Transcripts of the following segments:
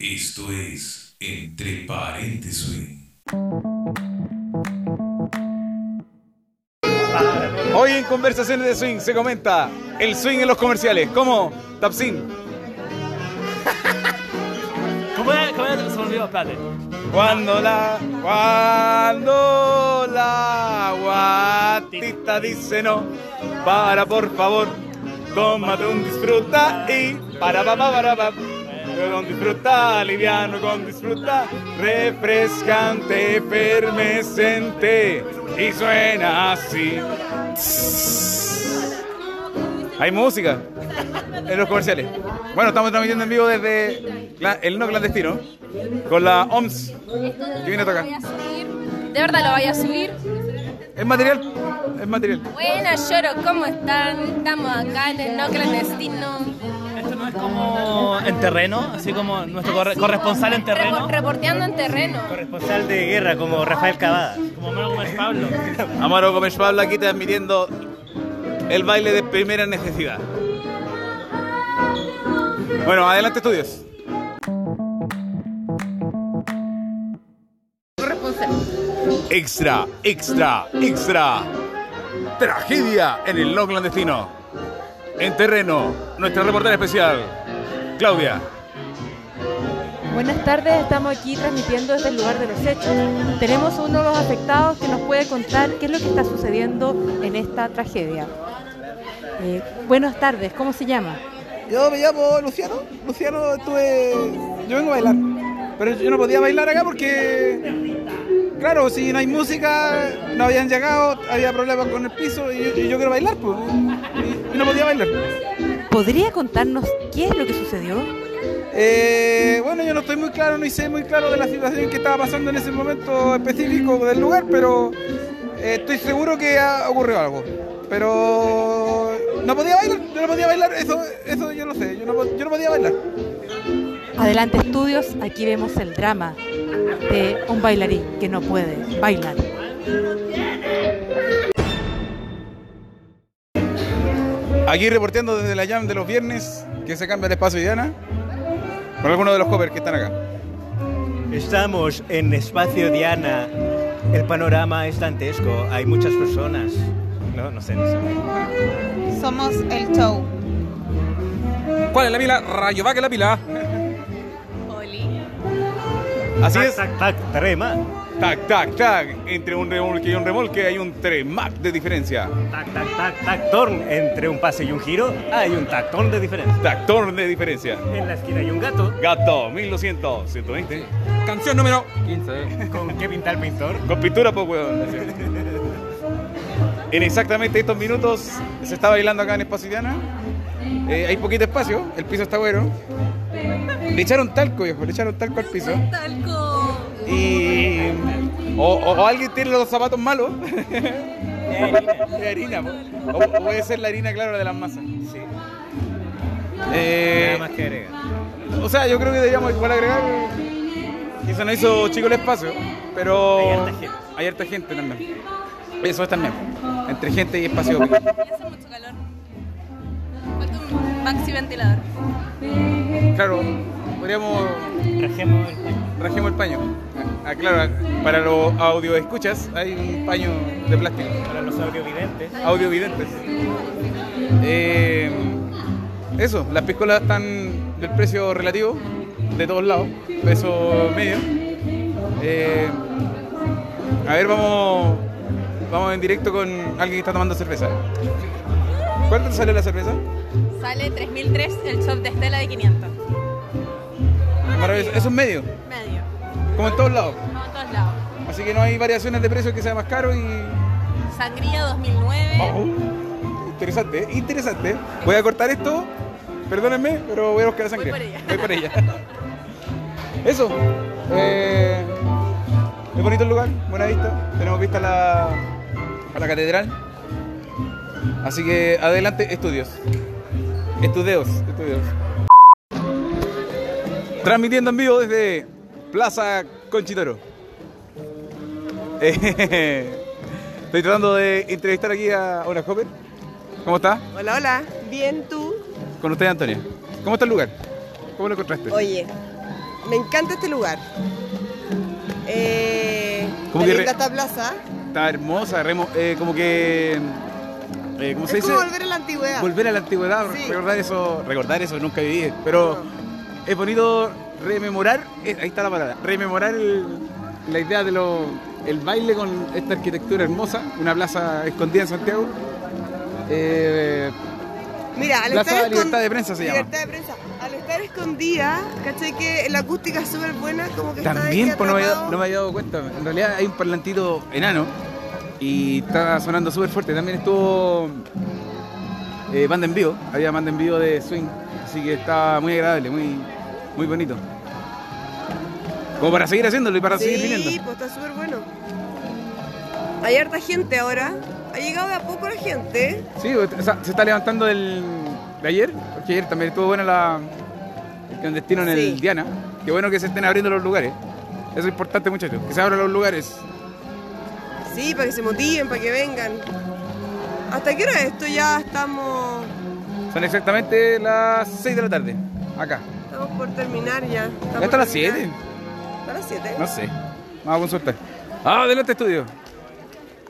Esto es Entre Paréntesis. Hoy en Conversaciones de Swing se comenta el swing en los comerciales. ¿Cómo? Tapsin. ¿Cómo es? ¿Cómo es? Se me olvidó, espérate. Cuando la, cuando la guatita dice no, para por favor, tómate un disfruta y para pa pa para pa. Con disfruta, liviano, con disfruta, refrescante, efervescente. Y suena así. Hay música en los comerciales. Bueno, estamos transmitiendo en vivo desde el no clandestino con la OMS que viene a tocar. De verdad lo voy a subir. Es material, es material. Buenas, lloro, ¿cómo están? Estamos acá en el no clandestino. Como en terreno, así como nuestro corre- corresponsal en terreno. Repo- reporteando en terreno. Corresponsal de guerra como Rafael Cavada. Como Manuel Gómez Pablo. Amaro Gómez Pablo aquí transmitiendo el baile de primera necesidad. Bueno, adelante estudios. Extra, extra, extra. Tragedia en el no clandestino. En terreno, nuestra reportera especial, Claudia. Buenas tardes, estamos aquí transmitiendo desde el lugar de los hechos. Tenemos a uno de los afectados que nos puede contar qué es lo que está sucediendo en esta tragedia. Eh, buenas tardes, ¿cómo se llama? Yo me llamo Luciano. Luciano, estuve. Yo vengo a bailar. Pero yo no podía bailar acá porque. Claro, si no hay música, no habían llegado, había problemas con el piso y yo, y yo quiero bailar, pues. Y, y no podía bailar. ¿Podría contarnos qué es lo que sucedió? Eh, bueno, yo no estoy muy claro, ni sé muy claro de la situación que estaba pasando en ese momento específico del lugar, pero eh, estoy seguro que ha ocurrido algo. Pero no podía bailar, yo no podía bailar, eso, eso yo lo sé, yo no, yo no podía bailar. Adelante estudios, aquí vemos el drama de un bailarín que no puede bailar. Aquí reporteando desde la jam de los viernes que se cambia el espacio Diana con algunos de los covers que están acá. Estamos en Espacio Diana. El panorama es dantesco. Hay muchas personas. No, no sé, no sé. Somos el show. ¿Cuál es la pila? Rayo va que la pila. Así Tac, es. Tac, tac, trema. Tac, tac, tac. Entre un remolque y un remolque hay un tremac de diferencia. Tac, tac, tac, tactón. Entre un pase y un giro hay un tactón de diferencia. Tactor de diferencia. En la esquina hay un gato. Gato, 1200, 120. Canción número 15. ¿Con qué pinta el pintor? Con pintura, pues, weón. En exactamente estos minutos se está bailando acá en Espacio Diana. Eh, hay poquito espacio, el piso está bueno. Le echaron talco, viejo, le echaron talco al piso. Talco. Y. O, o- o alguien tiene los zapatos malos. Es harina, o, o puede ser la harina, claro, de las masas. Sí. Eh, Nada más que agregar. o sea, yo creo que deberíamos igual agregar que se nos hizo chico el espacio, pero Hay harta gente. hay harta gente también. Eso es también, entre gente y espacio. Y hace mucho calor. Falta un maxi ventilador. Claro, podríamos Trajemos el paño. rajemos el paño. Ah, claro, para los audio escuchas hay un paño de plástico. para los audiovidentes. Audiovidentes. Eh, eso, las piscolas están del precio relativo de todos lados, peso medio. Eh, a ver, vamos, vamos en directo con alguien que está tomando cerveza. ¿Cuánto te sale la cerveza? Sale 3003 el shop de Estela de 500. Maravilloso. Es un medio, Medio. como en todos lados. Vamos a todos lados. Así que no hay variaciones de precio que sea más caro y Sangría 2009. Oh, interesante, ¿eh? interesante. Voy a cortar esto, perdónenme, pero voy a buscar la sangre. Voy por ella. Voy por ella. Eso. Eh, es bonito el lugar, buena vista. Tenemos vista a la, a la catedral. Así que adelante, estudios. Estudios, estudios. Transmitiendo en vivo desde Plaza Conchitoro. Eh, Estoy tratando de entrevistar aquí a una joven. ¿Cómo está? Hola, hola. Bien, tú. Con usted, Antonia. ¿Cómo está el lugar? ¿Cómo lo encontraste? Oye, Me encanta este lugar. Eh, Como la que esta plaza. Está hermosa, remo- eh, como que. eh, ¿Cómo se Es dice? como volver a la antigüedad. Volver a la antigüedad, Sí. recordar eso, recordar eso, nunca viví, pero es bonito rememorar, eh, ahí está la palabra, rememorar el- la idea de lo, el baile con esta arquitectura hermosa, una plaza escondida en Santiago. Eh, Mira, al Plaza estar Libertad de Prensa se llama. Libertad de prensa. Al estar escondida, ¿cachai? Que la acústica es súper buena, como que está también ahí pues, no, me había, atrapado. no me había dado cuenta, en realidad hay un parlantito enano y está sonando súper fuerte, también estuvo eh, banda en vivo, había banda en vivo de swing, así que está muy agradable, muy, muy bonito. Como para seguir haciéndolo y para seguir viniendo. Sí, pues está súper bueno. Hay harta gente ahora. Ha llegado de a poco la gente. Sí, o sea, se está levantando del, de ayer, porque ayer también estuvo buena la el clandestino en Sí. el Diana. Qué bueno que se estén abriendo los lugares. Eso es importante, muchachos, que se abran los lugares. Sí, para que se motiven, para que vengan. ¿Hasta qué hora es esto? Ya estamos, Son exactamente las 6 de la tarde, acá. Estamos por terminar ya. Estamos ¿Ya está a por las terminar. 7? ¿Está a las 7? No sé. Vamos a consultar. Ah, adelante estudio.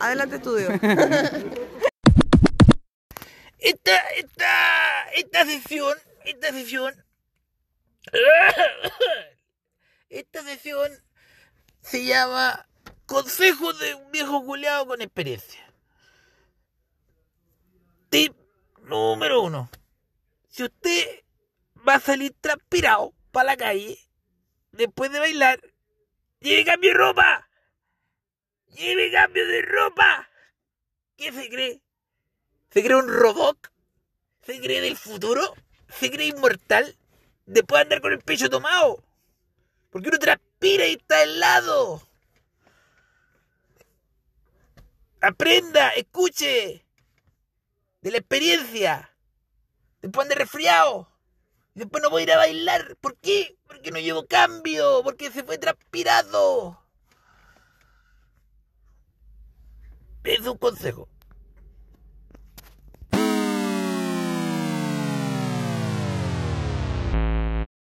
Adelante, estudio. Esta, esta, esta sesión, esta sesión, esta sesión se llama Consejo de un viejo culeado con experiencia. Tip número uno. Si usted va a salir transpirado para la calle, después de bailar, lleve cambio de ropa. Lleve cambio de ropa. ¿Qué se cree? ¿Se cree un robot? ¿Se cree del futuro? ¿Se cree inmortal? Después de andar con el pecho tomado. Porque uno transpira y está helado. Aprenda, escuche. De la experiencia. Después ande resfriado. Después no voy a ir a bailar. ¿Por qué? Porque no llevo cambio. Porque se fue transpirado. Es un consejo.